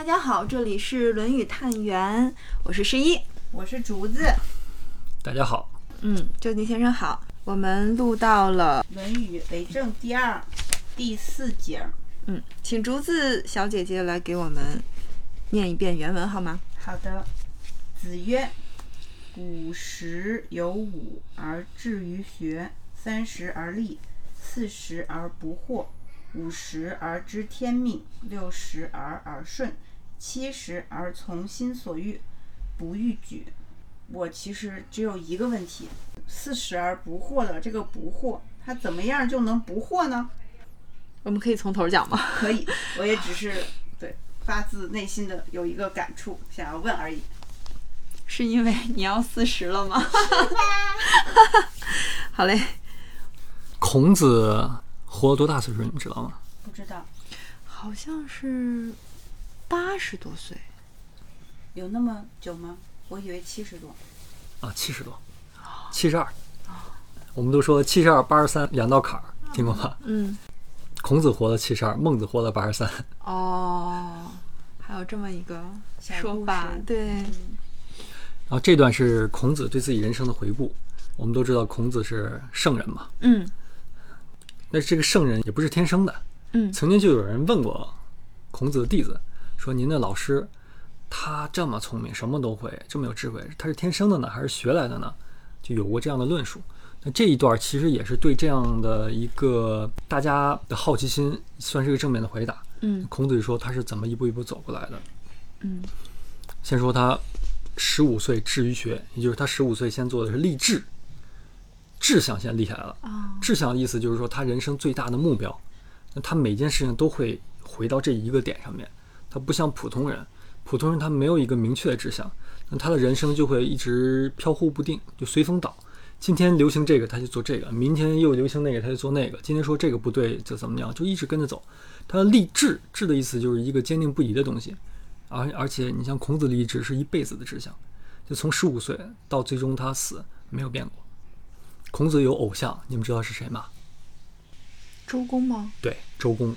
大家好，这里是《论语探源》，我是十一，我是竹子。大家好，嗯，周迪先生好。我们录到了《论语为政》第二第四节。嗯，请竹子小姐姐来给我们念一遍原文好吗？好的。子曰：“五十有五而志于学，三十而立，四十而不惑，五十而知天命，六十而耳顺，七十而从心所欲，不逾矩。”我其实只有一个问题：四十而不惑的，这个不惑，它怎么样就能不惑呢？我们可以从头讲吗？可以，我也只是对发自内心的有一个感触，想要问而已。是因为你要四十了吗？好嘞。孔子活了多大岁数？你们知道吗？不知道，好像是八十多岁。有那么久吗？我以为七十多。啊，七十多，七十二。我们都说七十二、八十三两道坎儿，听过吗？嗯。孔子活了七十二，孟子活了八十三。哦，还有这么一个说法，对。然后这段是孔子对自己人生的回顾。我们都知道孔子是圣人嘛，嗯。那这个圣人也不是天生的，嗯。曾经就有人问过孔子的弟子，说：“您的老师他这么聪明，什么都会，这么有智慧，他是天生的呢，还是学来的呢？”就有过这样的论述。那这一段其实也是对这样的一个大家的好奇心，算是一个正面的回答。嗯。孔子说他是怎么一步一步走过来的。嗯。先说他。十五岁志于学，也就是他十五岁先做的是立志，志向先立下来了。志向的意思就是说他人生最大的目标，那他每件事情都会回到这一个点上面。他不像普通人，普通人他没有一个明确的志向，那他的人生就会一直飘忽不定，就随风倒。今天流行这个他就做这个，明天又流行那个他就做那个。今天说这个不对就怎么样，就一直跟着走。他立志，志的意思就是一个坚定不移的东西。而而且，你像孔子立志是一辈子的志向，就从十五岁到最终他死没有变过。孔子有偶像，你们知道是谁吗？周公吗？对，周公。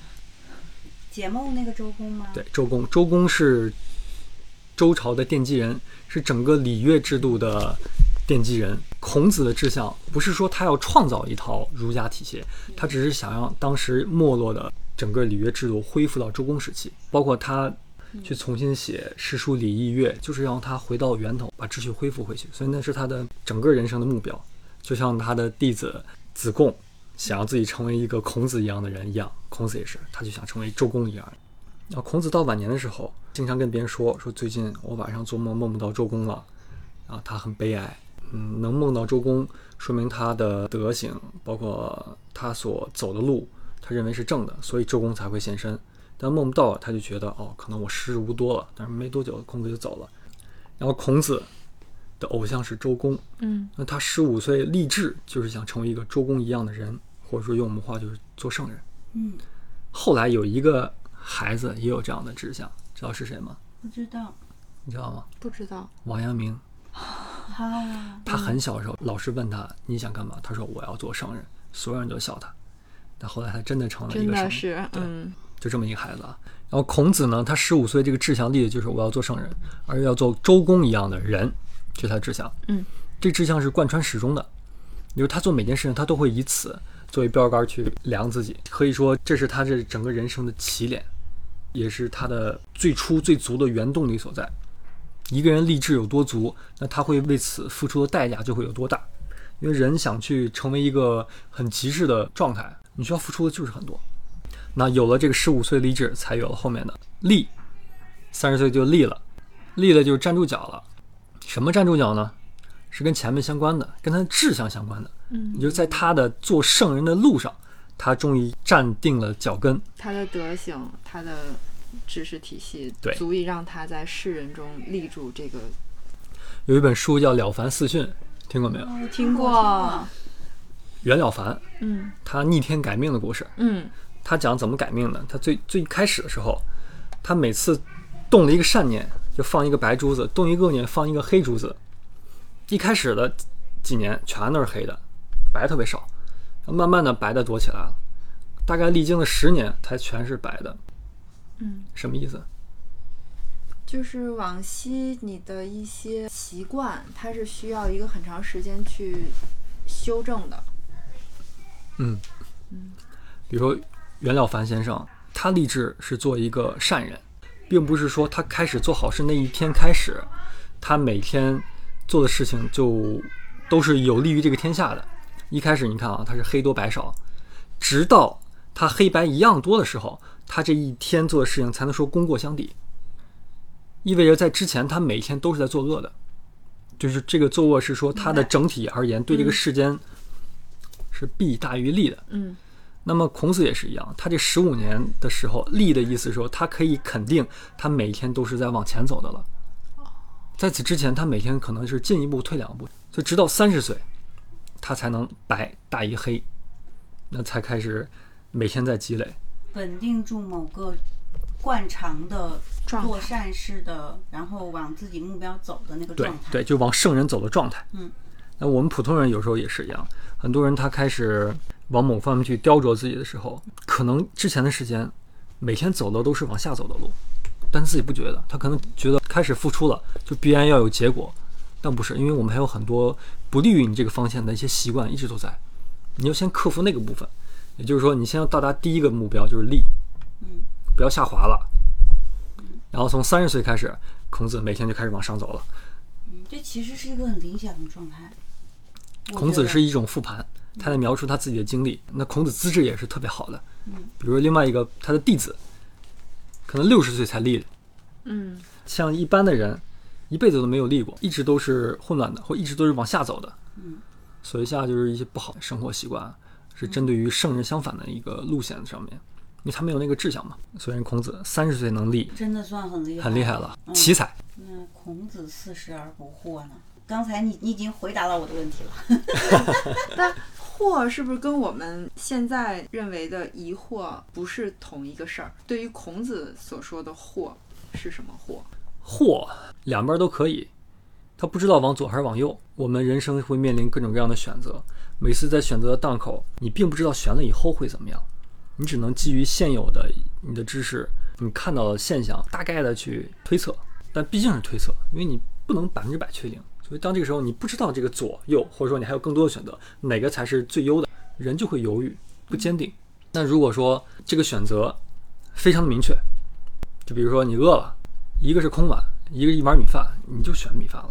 解梦那个周公吗？对，周公。周公是周朝的奠基人，是整个礼乐制度的奠基人。孔子的志向不是说他要创造一套儒家体系，他只是想让当时没落的整个礼乐制度恢复到周公时期，包括他。去重新写诗书礼义乐，就是让他回到源头，把秩序恢复回去。所以那是他的整个人生的目标。就像他的弟子子贡想要自己成为一个孔子一样的人一样，孔子也是，他就想成为周公一样。然后孔子到晚年的时候，经常跟别人说说最近我晚上做梦梦不到周公了，啊他很悲哀。嗯，能梦到周公，说明他的德行，包括他所走的路，他认为是正的，所以周公才会现身。但梦不到，他就觉得哦，可能我时日无多了。但是没多久，孔子就走了。然后孔子的偶像是周公，嗯，那他十五岁立志就是想成为一个周公一样的人，或者说用我们话就是做圣人。嗯，后来有一个孩子也有这样的志向，知道是谁吗？不知道，你知道吗？不知道。王阳明。啊，他很小的时候，老师问他你想干嘛？他说我要做圣人，所有人都笑他。但后来他真的成了一个圣人。真的是，嗯。就这么一个孩子啊，然后孔子呢，他十五岁这个志向立的就是我要做圣人，而要做周公一样的人，这是他志向。嗯，这志向是贯穿始终的，就是他做每件事情，他都会以此作为标杆去量自己，可以说这是他这整个人生的起点，也是他的最初最足的原动力所在。一个人立志有多足，那他会为此付出的代价就会有多大，因为人想去成为一个很极致的状态，你需要付出的就是很多。那有了这个十五岁立志，才有了后面的立。三十岁就立了，立了就站住脚了。什么站住脚呢？是跟前面相关的，跟他的志向相关的。嗯，也就在他的做圣人的路上，他终于站定了脚跟。他的德行，他的知识体系，对，足以让他在世人中立住这个。有一本书叫《了凡四训》，听过没有？听过。袁了凡，嗯，他逆天改命的故事，嗯。他讲怎么改命的？他最最开始的时候，他每次动了一个善念，就放一个白珠子；动一个恶念，放一个黑珠子。一开始的几年全都是黑的，白特别少。慢慢的白的多起来了，大概历经了十年才全是白的。嗯，什么意思？就是往昔你的一些习惯，它是需要一个很长时间去修正的。嗯嗯，比如说袁了凡先生，他立志是做一个善人，并不是说他开始做好事那一天开始，他每天做的事情就都是有利于这个天下的。一开始你看啊，他是黑多白少，直到他黑白一样多的时候，他这一天做的事情才能说功过相抵。意味着在之前他每天都是在作恶的，就是这个作恶是说他的整体而言对这个世间是弊大于利的。嗯那么孔子也是一样，他这十五年的时候，利的意思是说，他可以肯定他每天都是在往前走的了。在此之前，他每天可能是进一步退两步，就直到三十岁，他才能白大于黑，那才开始每天在积累。稳定住某个惯常的状态做善事的，然后往自己目标走的那个状态。对，就往圣人走的状态。嗯，那我们普通人有时候也是一样，很多人他开始往某方面去雕琢自己的时候，可能之前的时间每天走的都是往下走的路，但自己不觉得，他可能觉得开始付出了就必然要有结果，但不是，因为我们还有很多不利于你这个方向的一些习惯一直都在，你要先克服那个部分，也就是说，你先要到达第一个目标就是利，嗯，不要下滑了。然后从三十岁开始，孔子每天就开始往上走了。嗯，这其实是一个很理想的状态。孔子是一种复盘，他在描述他自己的经历。那孔子资质也是特别好的，嗯比如另外一个他的弟子，可能六十岁才立，嗯像一般的人一辈子都没有立过，一直都是混乱的，或一直都是往下走的。嗯，所以下就是一些不好的生活习惯，是针对于圣人相反的一个路线上面，因为他没有那个志向嘛。所以孔子三十岁能立，真的算很厉害，很厉害了，嗯奇才。那孔子四十而不惑呢？刚才你你已经回答了我的问题了。但惑是不是跟我们现在认为的疑惑不是同一个事儿？对于孔子所说的惑是什么惑？或两边都可以，他不知道往左还是往右。我们人生会面临各种各样的选择，每次在选择的档口，你并不知道选了以后会怎么样，你只能基于现有的你的知识，你看到的现象，大概的去推测，但毕竟是推测，因为你不能百分之百确定。所以当这个时候你不知道这个左右，或者说你还有更多的选择，哪个才是最优的，人就会犹豫，不坚定。那如果说这个选择非常的明确，就比如说你饿了。一个是空碗，一个一碗米饭，你就选米饭了，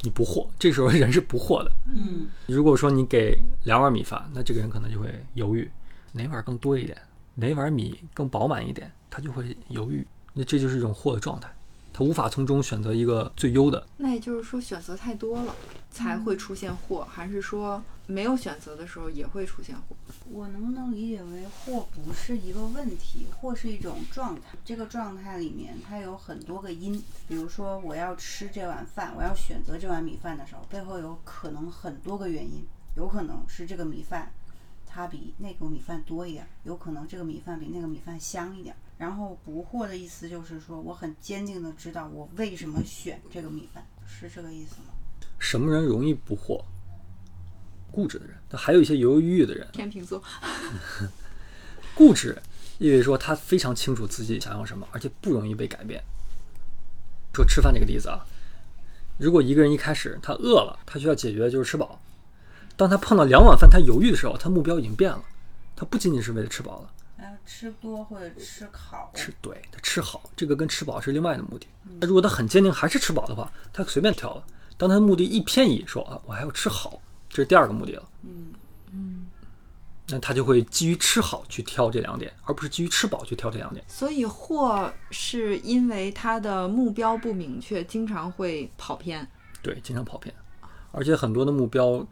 你不惑。这时候人是不惑的。嗯，如果说你给两碗米饭，那这个人可能就会犹豫，哪碗更多一点，哪碗米更饱满一点，他就会犹豫。那这就是一种惑的状态，他无法从中选择一个最优的。那也就是说选择太多了才会出现惑，还是说没有选择的时候也会出现货？我能不能理解为货不是一个问题，货是一种状态？这个状态里面它有很多个因，比如说我要吃这碗饭，我要选择这碗米饭的时候，背后有可能很多个原因，有可能是这个米饭它比那个米饭多一点，有可能这个米饭比那个米饭香一点。然后不惑的意思就是说，我很坚定的知道我为什么选这个米饭，是这个意思吗？什么人容易不惑？固执的人，但还有一些犹犹豫豫的人。天秤座，固执意味着说他非常清楚自己想要什么，而且不容易被改变。说吃饭这个例子啊，如果一个人一开始他饿了，他需要解决的就是吃饱。当他碰到两碗饭，他犹豫的时候，他目标已经变了，他不仅仅是为了吃饱了，吃多或者吃好，吃对他吃好，这个跟吃饱是另外的目的。那如果他很坚定还是吃饱的话，他随便挑了。当他的目的一偏移，说啊我还要吃好，这是第二个目的了。嗯嗯那他就会基于吃好去挑这两点，而不是基于吃饱去挑这两点。所以或是因为他的目标不明确，经常会跑偏。对，经常跑偏，而且很多的目标，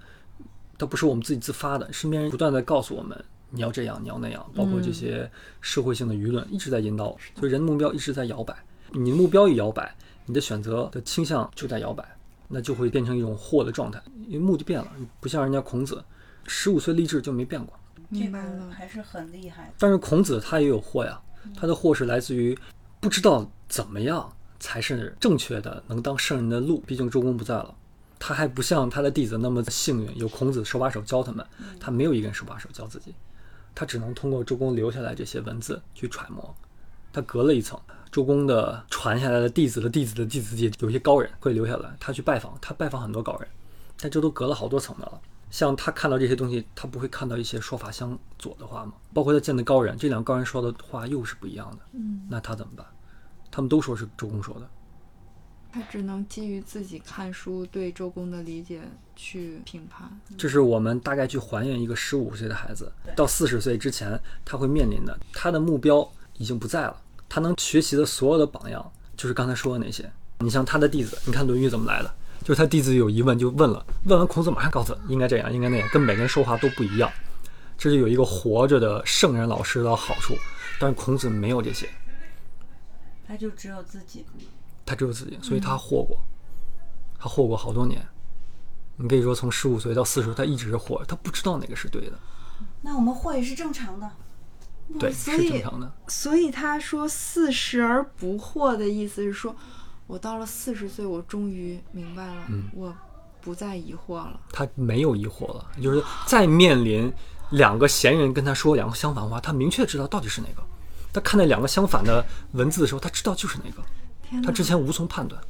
它不是我们自己自发的，身边人不断在告诉我们你要这样，你要那样，包括这些社会性的舆论一直在引导，所以人的目标一直在摇摆。你的目标一摇摆，你的选择的倾向就在摇摆，那就会变成一种惑的状态，因为目的变了，不像人家孔子，十五岁立志就没变过。这明白了，还是很厉害。但是孔子他也有惑呀，他的惑是来自于不知道怎么样才是正确的，能当圣人的路。毕竟周公不在了，他还不像他的弟子那么幸运，有孔子手把手教他们，他没有一个人手把手教自己，他只能通过周公留下来这些文字去揣摩，他隔了一层。周公的传下来的弟子的弟子的弟子界，有些高人会留下来，他去拜访，他拜访很多高人，但这都隔了好多层的了。像他看到这些东西，他不会看到一些说法相左的话吗？包括他见的高人，这两个高人说的话又是不一样的，嗯，那他怎么办？他们都说是周公说的，他只能基于自己看书对周公的理解去评判。这是我们大概去还原一个十五岁的孩子到四十岁之前他会面临的，他的目标已经不在了，他能学习的所有的榜样就是刚才说的那些。你像他的弟子，你看《论语》怎么来的？就是他弟子有疑问就问了，问完孔子马上告诉他应该这样，应该那样，跟每个人说话都不一样。这就有一个活着的圣人老师的好处，但是孔子没有这些，他就只有自己。他只有自己，所以他活过，他活过好多年。你可以说从十五岁到四十，他一直是活着，他不知道哪个是对的，那我们惑也是正常的。对，是正常的。所以他说“四十而不惑”的意思是说，我到了四十岁，我终于明白了，嗯我不再疑惑了。他没有疑惑了，就是再面临两个闲人跟他说两个相反话，他明确知道到底是哪个。他看那两个相反的文字的时候，他知道就是哪个！他之前无从判断。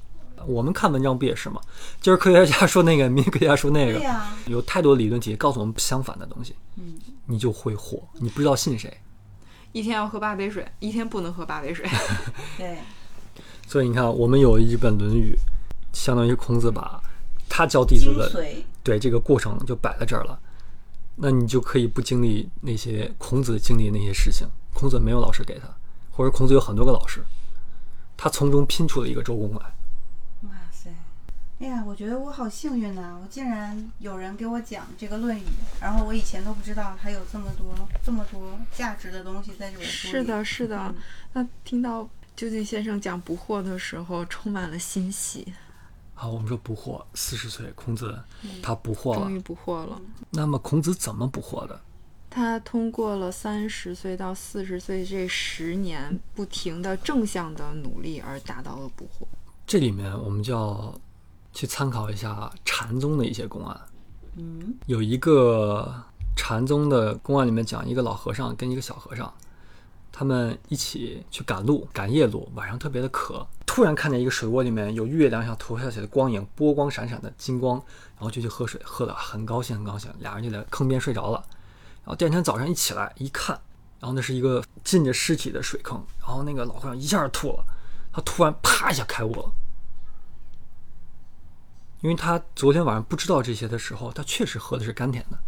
我们看文章不也是吗？今儿科学家说那个，明天科学家说那个，有太多理论体系告诉我们相反的东西，嗯，你就会火，你不知道信谁。一天要喝八杯水，一天不能喝八杯水。对，所以你看，我们有一本《论语》，相当于孔子把他教弟子的。对这个过程就摆在这儿了，那你就可以不经历那些孔子经历的那些事情。孔子没有老师给他，或者孔子有很多个老师，他从中拼出了一个周公来。哇塞！哎呀，我觉得我好幸运呐、我竟然有人给我讲这个《论语》，然后我以前都不知道还有这么多这么多价值的东西在这本书里。是的，是的嗯。那听到究竟先生讲不惑的时候，充满了欣喜，好，我们说不惑，四十岁，孔子他不惑了。终于不惑了。那么孔子怎么不惑的？他通过了三十岁到四十岁这十年不停的正向的努力而达到了不惑。这里面我们就要去参考一下禅宗的一些公案。嗯，有一个禅宗的公案里面讲，一个老和尚跟一个小和尚，他们一起去赶路，赶夜路，晚上特别的渴，突然看见一个水窝里面有月亮像投下去的光影，波光闪闪的金光，然后就去喝水，喝的很高兴，很高兴，俩人就在坑边睡着了。然后第二天早上一起来一看，然后那是一个浸着尸体的水坑，然后那个老和尚一下就吐了，他突然啪一下开悟了。因为他昨天晚上不知道这些的时候，他确实喝的是甘甜的，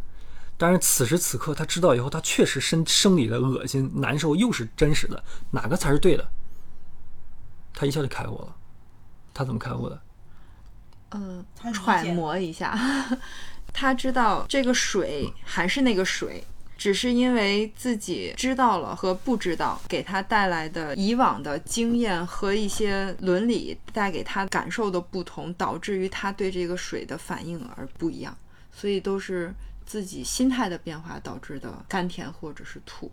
但是此时此刻他知道以后，他确实生生理的恶心难受又是真实的，哪个才是对的？他一下就开悟了。他怎么开悟的？嗯他揣摩一下，他知道这个水还是那个水，只是因为自己知道了和不知道给他带来的以往的经验和一些伦理带给他感受的不同，导致于他对这个水的反应而不一样，所以都是自己心态的变化导致的甘甜或者是吐。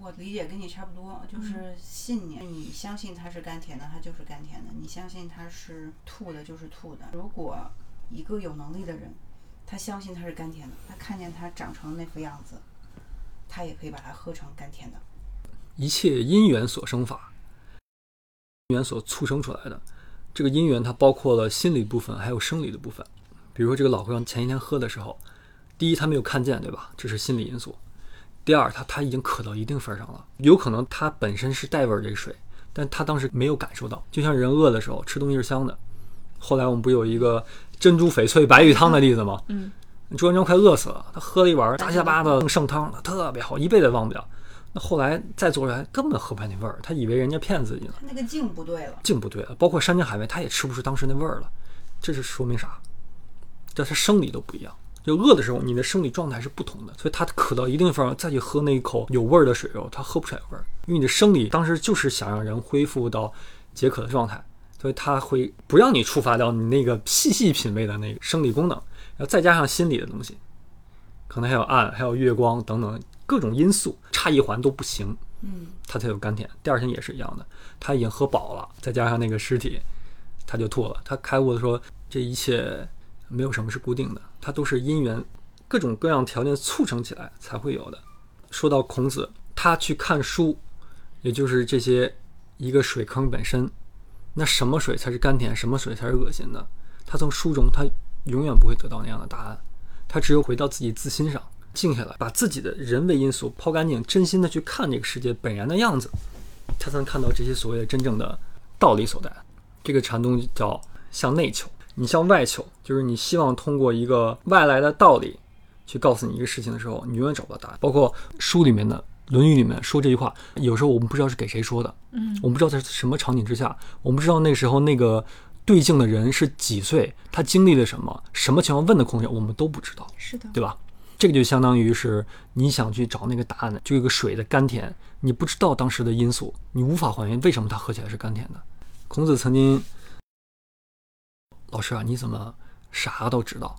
我理解跟你差不多，就是信念。你相信它是甘甜的，它就是甘甜的；你相信它是吐的，就是吐的。如果一个有能力的人，他相信它是甘甜的，他看见它长成那副样子，他也可以把它喝成甘甜的。一切因缘所生法，因缘所促生出来的。这个因缘它包括了心理部分，还有生理的部分。比如说这个老和尚前一天喝的时候，第一他没有看见，对吧？这是心理因素。第二，他他已经渴到一定份儿上了，有可能他本身是带味儿这个水，但他当时没有感受到。就像人饿的时候吃东西是香的。后来我们不有一个珍珠翡翠白玉汤的例子吗？嗯，朱元璋快饿死了，他喝了一碗杂七杂八的剩汤，特别好，一辈子忘不了。那后来再做出来，根本喝不出来那味儿，他以为人家骗自己呢，他那个劲不对了。劲不对了。包括山珍海味，他也吃不出当时那味儿了。这是说明啥？这他生理都不一样。就饿的时候，你的生理状态是不同的，所以他渴到一定份儿再去喝那一口有味儿的水肉，他喝不出来味儿，因为你的生理当时就是想让人恢复到解渴的状态，所以他会不让你触发到你那个细细品味的那个生理功能，然后再加上心理的东西，可能还有暗，还有月光等等各种因素，差一环都不行，嗯，他才有甘甜。第二天也是一样的，他已经喝饱了，再加上那个尸体，他就吐了。他开悟的说，这一切没有什么是固定的，它都是因缘，各种各样条件促成起来才会有的。说到孔子，他去看书，也就是这些一个水坑本身，那什么水才是甘甜，什么水才是恶心的？他从书中，他永远不会得到那样的答案。他只有回到自己自心上，静下来，把自己的人为因素抛干净，真心的去看这个世界本然的样子，他才能看到这些所谓的真正的道理所在。这个禅宗叫向内求，你向外求，就是你希望通过一个外来的道理去告诉你一个事情的时候，你永远找不到答案。包括书里面的《论语》里面说这句话，有时候我们不知道是给谁说的，嗯，我们不知道在什么场景之下，我们不知道那时候那个对镜的人是几岁，他经历了什么，什么情况问的空间，我们都不知道，是的，对吧？这个就相当于是你想去找那个答案的，就一个水的甘甜，你不知道当时的因素，你无法还原为什么它喝起来是甘甜的。孔子曾经，老师啊，你怎么啥都知道？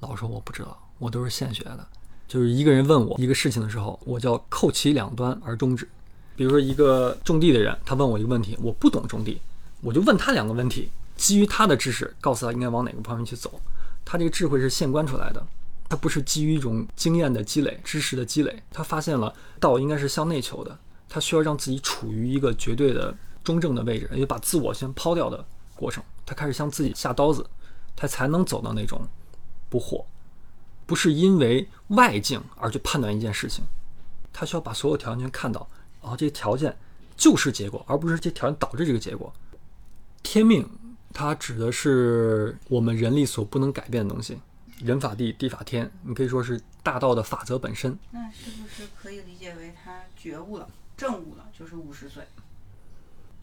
老师说我不知道，我都是现学的。就是一个人问我一个事情的时候，我叫扣其两端而终止。比如说一个种地的人，他问我一个问题，我不懂种地，我就问他两个问题，基于他的知识，告诉他应该往哪个方面去走。他这个智慧是现观出来的，他不是基于一种经验的积累、知识的积累。他发现了道应该是向内求的，他需要让自己处于一个绝对的中正的位置，也就把自我先抛掉的过程。他开始向自己下刀子，他才能走到那种不惑。不是因为外境而去判断一件事情，他需要把所有条件全看到，然后这些条件就是结果，而不是这些条件导致这个结果。天命，它指的是我们人力所不能改变的东西，人法地，地法天，你可以说是大道的法则本身。那是不是可以理解为他觉悟了、正悟了，就是五十岁？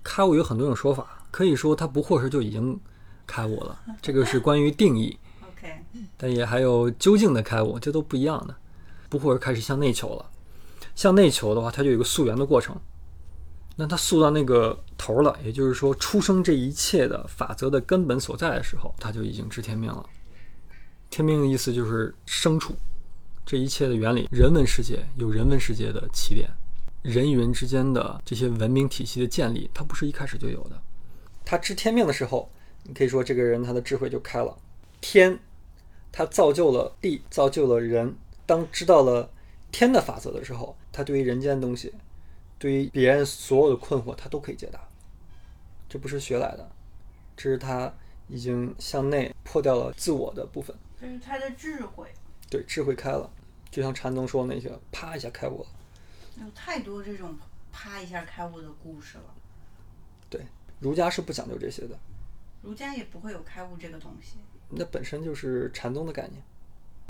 开悟有很多种说法，可以说他不惑时就已经开悟了，这个是关于定义。但也还有究竟的开悟，这都不一样的。不惑而开始向内求了，向内求的话，它就有个溯源的过程。那它溯到那个头了，也就是说，出生这一切的法则的根本所在的时候，它就已经知天命了。天命的意思就是生处，这一切的原理。人文世界有人文世界的起点，人与人之间的这些文明体系的建立，它不是一开始就有的。他知天命的时候，你可以说这个人他的智慧就开了。天，他造就了地，造就了人。当知道了天的法则的时候，他对于人间的东西，对于别人所有的困惑，他都可以解答。这不是学来的，这是他已经向内破掉了自我的部分，这是他的智慧。对智慧开了。就像禅宗说那些，啪一下开悟了。有太多这种啪一下开悟的故事了。对，儒家是不讲究这些的，儒家也不会有开悟这个东西。那本身就是禅宗的概念。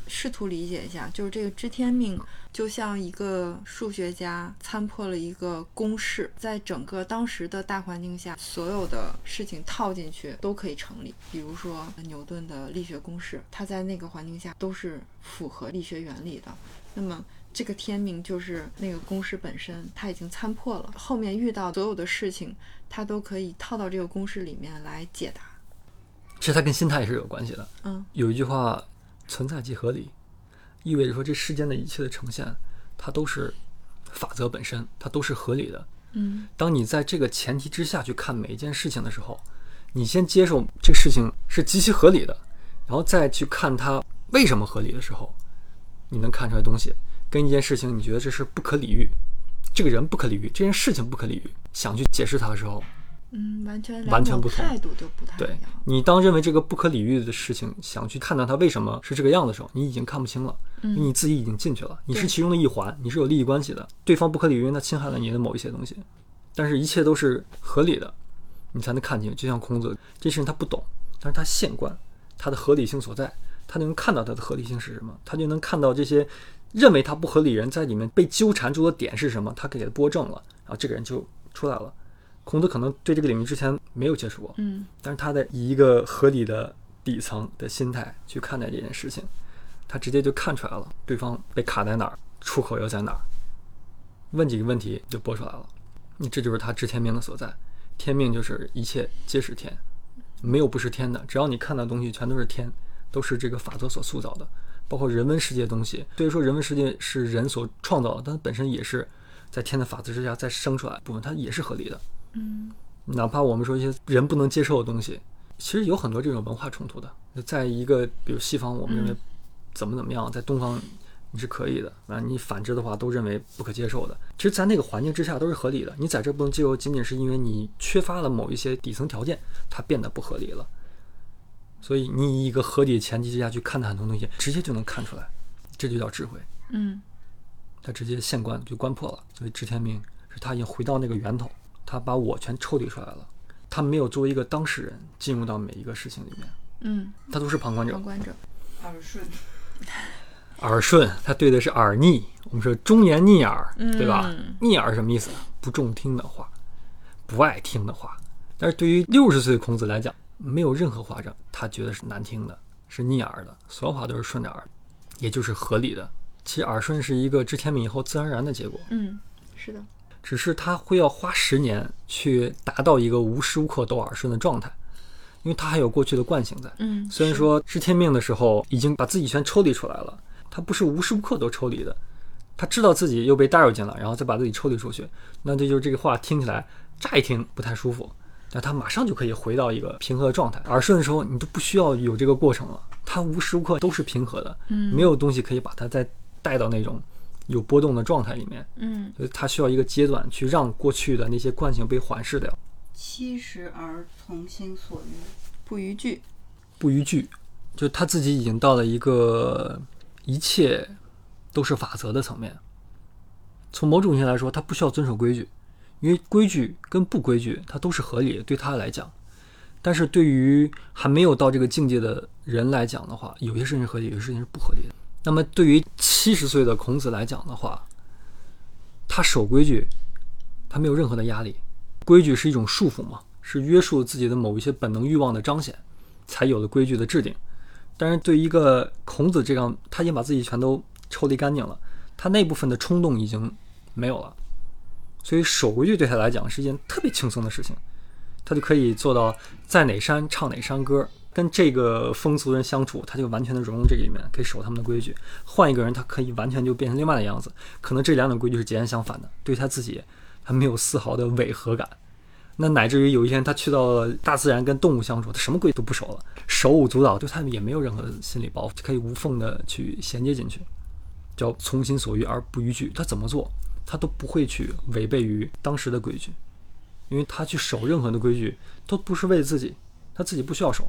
试图理解一下，就是这个知天命，就像一个数学家参破了一个公式，在整个当时的大环境下，所有的事情套进去都可以成立。比如说牛顿的力学公式，它在那个环境下都是符合力学原理的。那么这个天命就是那个公式本身，它已经参破了，后面遇到所有的事情，它都可以套到这个公式里面来解答。其实它跟心态是有关系的。嗯，有一句话，存在即合理，意味着说这世间的一切的呈现，它都是法则本身，它都是合理的。嗯，当你在这个前提之下去看每一件事情的时候，你先接受这个事情是极其合理的，然后再去看它为什么合理的时候，你能看出来东西。跟一件事情你觉得这是不可理喻，这个人不可理喻，这件事情不可理喻，想去解释它的时候，嗯，完全完全不同态度就不太对。你当认为这个不可理喻的事情，想去看到它为什么是这个样的时候，你已经看不清了，你自己已经进去了，你是其中的一环，你是有利益关系的。对方不可理喻，那侵害了你的某一些东西，但是一切都是合理的，你才能看清。就像孔子，这事情他不懂，但是他现观他的合理性所在，他就能看到它的合理性是什么，他就能看到这些认为他不合理人在里面被纠缠住的点是什么，他给他拨正了，然后这个人就出来了。孔子可能对这个领域之前没有接触过，嗯但是他在以一个合理的底层的心态去看待这件事情，他直接就看出来了对方被卡在哪儿，出口又在哪儿，问几个问题就播出来了。你这就是他知天命的所在，天命就是一切皆是天，没有不是天的，只要你看到的东西全都是天，都是这个法则所塑造的，包括人文世界的东西。虽然说人文世界是人所创造的，但它本身也是在天的法则之下再生出来部分，它也是合理的。嗯哪怕我们说一些人不能接受的东西，其实有很多这种文化冲突的。在一个比如西方，我们认为怎么怎么样，在东方你是可以的啊，你反之的话都认为不可接受的。其实，在那个环境之下都是合理的。你在这不能接受，仅仅是因为你缺乏了某一些底层条件，它变得不合理了。所以，你以一个合理的前提之下去看待很多东西，直接就能看出来，这就叫智慧。嗯他直接现观就观破了。所以，知天命是他已经回到那个源头，他把我全抽离出来了。他没有作为一个当事人进入到每一个事情里面，嗯，他都是旁观者旁。观者。耳顺，耳顺，他对的是耳逆。我们说忠言逆耳，对吧？嗯逆耳什么意思？不中听的话，不爱听的话。但是对于六十岁的孔子来讲，没有任何话让他觉得是难听的，是逆耳的，所有话都是顺着耳，也就是合理的。其实耳顺是一个知天命以后自然而然的结果，嗯，是的。只是他会要花十年去达到一个无时无刻都耳顺的状态，因为他还有过去的惯性在。嗯，虽然说知天命的时候已经把自己全抽离出来了，他不是无时无刻都抽离的，他知道自己又被带入进来，然后再把自己抽离出去，那这就是这个话听起来乍一听不太舒服，但他马上就可以回到一个平和的状态。耳顺的时候，你都不需要有这个过程了，他无时无刻都是平和的，嗯没有东西可以把他再带到那种有波动的状态里面，嗯所以它需要一个阶段去让过去的那些惯性被缓释掉。七十而从心所欲。不逾矩。不逾矩，就他自己已经到了一个一切都是法则的层面。从某种意义来说，他不需要遵守规矩，因为规矩跟不规矩它都是合理的，对他来讲。但是对于还没有到这个境界的人来讲的话，有些事情是合理，有些事情是不合理的。那么对于七十岁的孔子来讲的话，他守规矩，他没有任何的压力。规矩是一种束缚嘛，是约束自己的某一些本能欲望的彰显。才有了规矩的制定。但是对于一个孔子这样，他已经把自己全都抽离干净了，他那部分的冲动已经没有了，所以守规矩对他来讲是一件特别轻松的事情，他就可以做到在哪山唱哪山歌，跟这个风俗人相处，他就完全的融入这个里面，可以守他们的规矩。换一个人，他可以完全就变成另外的样子，可能这两种规矩是截然相反的，对他自己他没有丝毫的违和感。那乃至于有一天他去到了大自然跟动物相处，他什么规矩都不守了，手舞足蹈，对他也没有任何的心理包袱，可以无缝的去衔接进去，叫从心所欲而不逾矩。他怎么做，他都不会去违背于当时的规矩，因为他去守任何的规矩都不是为自己，他自己不需要守，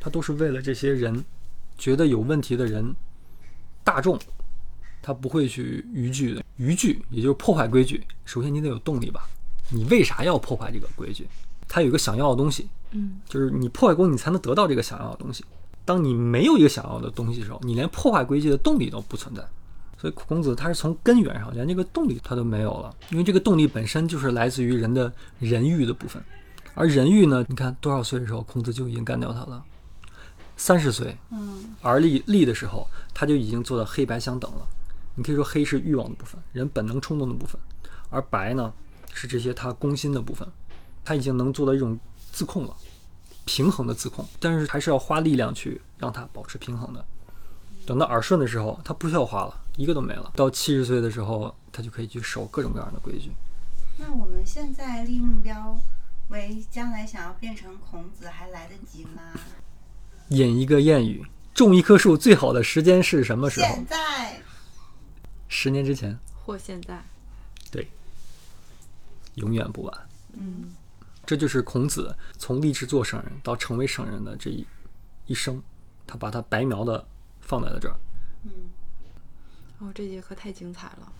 他都是为了这些人觉得有问题的人大众，他不会去逾矩的。逾矩也就是破坏规矩，首先你得有动力吧。你为啥要破坏这个规矩？他有一个想要的东西，嗯就是你破坏规矩，你才能得到这个想要的东西。当你没有一个想要的东西的时候，你连破坏规矩的动力都不存在。所以孔子他是从根源上连这个动力他都没有了，因为这个动力本身就是来自于人的人欲的部分。而人欲呢，你看多少岁的时候，孔子就已经干掉他了。三十岁嗯而立立的时候，他就已经做到黑白相等了。你可以说黑是欲望的部分，人本能冲动的部分，而白呢是这些他攻心的部分。他已经能做到一种自控了，平衡的自控，但是还是要花力量去让它保持平衡的。等到耳顺的时候，他不需要花了，一个都没了。到七十岁的时候，他就可以去守各种各样的规矩。那我们现在立目标为将来想要变成孔子，还来得及吗？引一个谚语：种一棵树最好的时间是什么时候现？在十年之前，或现在。对，永远不晚。嗯这就是孔子从立志做圣人到成为圣人的这一一生，他把他白描的放在了这儿。嗯，哦，这节课太精彩了。